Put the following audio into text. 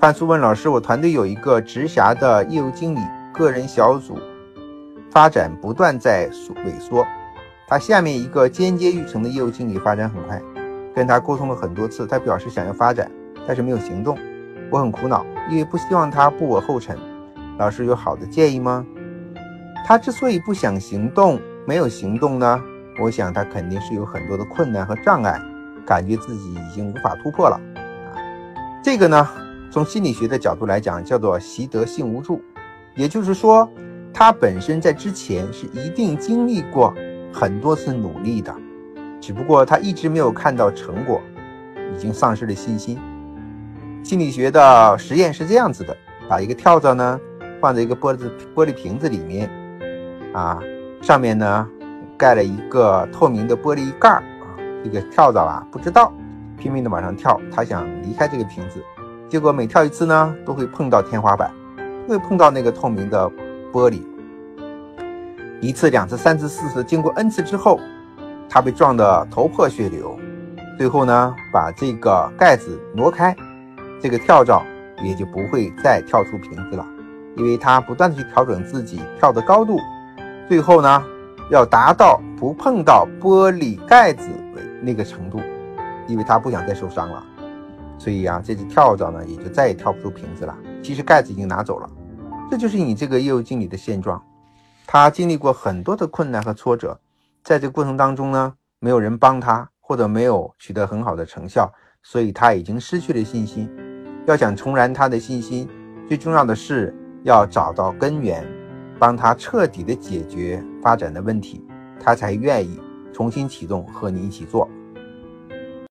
范苏问老师：“我团队有一个直辖的业务经理，个人小组发展不断在萎缩。他下面一个间接育成的业务经理发展很快，跟他沟通了很多次，他表示想要发展，但是没有行动。我很苦恼，因为不希望他步我后尘。老师有好的建议吗？他之所以不想行动，没有行动呢？我想他肯定是有很多的困难和障碍，感觉自己已经无法突破了。啊，这个呢，从心理学的角度来讲，叫做习得性无助，也就是说，他本身在之前是一定经历过。很多次努力的，只不过他一直没有看到成果，已经丧失了信心。心理学的实验是这样子的：把一个跳蚤呢放在一个玻璃玻璃瓶子里面，啊，上面呢盖了一个透明的玻璃盖儿啊，这个跳蚤啊不知道，拼命的往上跳，他想离开这个瓶子，结果每跳一次呢都会碰到天花板，会碰到那个透明的玻璃。一次、两次、三次、四次，经过 n 次之后，他被撞得头破血流。最后呢，把这个盖子挪开，这个跳蚤也就不会再跳出瓶子了，因为他不断的去调整自己跳的高度，最后呢，要达到不碰到玻璃盖子的那个程度，因为他不想再受伤了。所以啊，这只跳蚤呢，也就再也跳不出瓶子了。其实盖子已经拿走了，这就是你这个业务经理的现状。他经历过很多的困难和挫折，在这个过程当中呢，没有人帮他，或者没有取得很好的成效，所以他已经失去了信心。要想重燃他的信心，最重要的是要找到根源，帮他彻底的解决发展的问题，他才愿意重新启动和你一起做。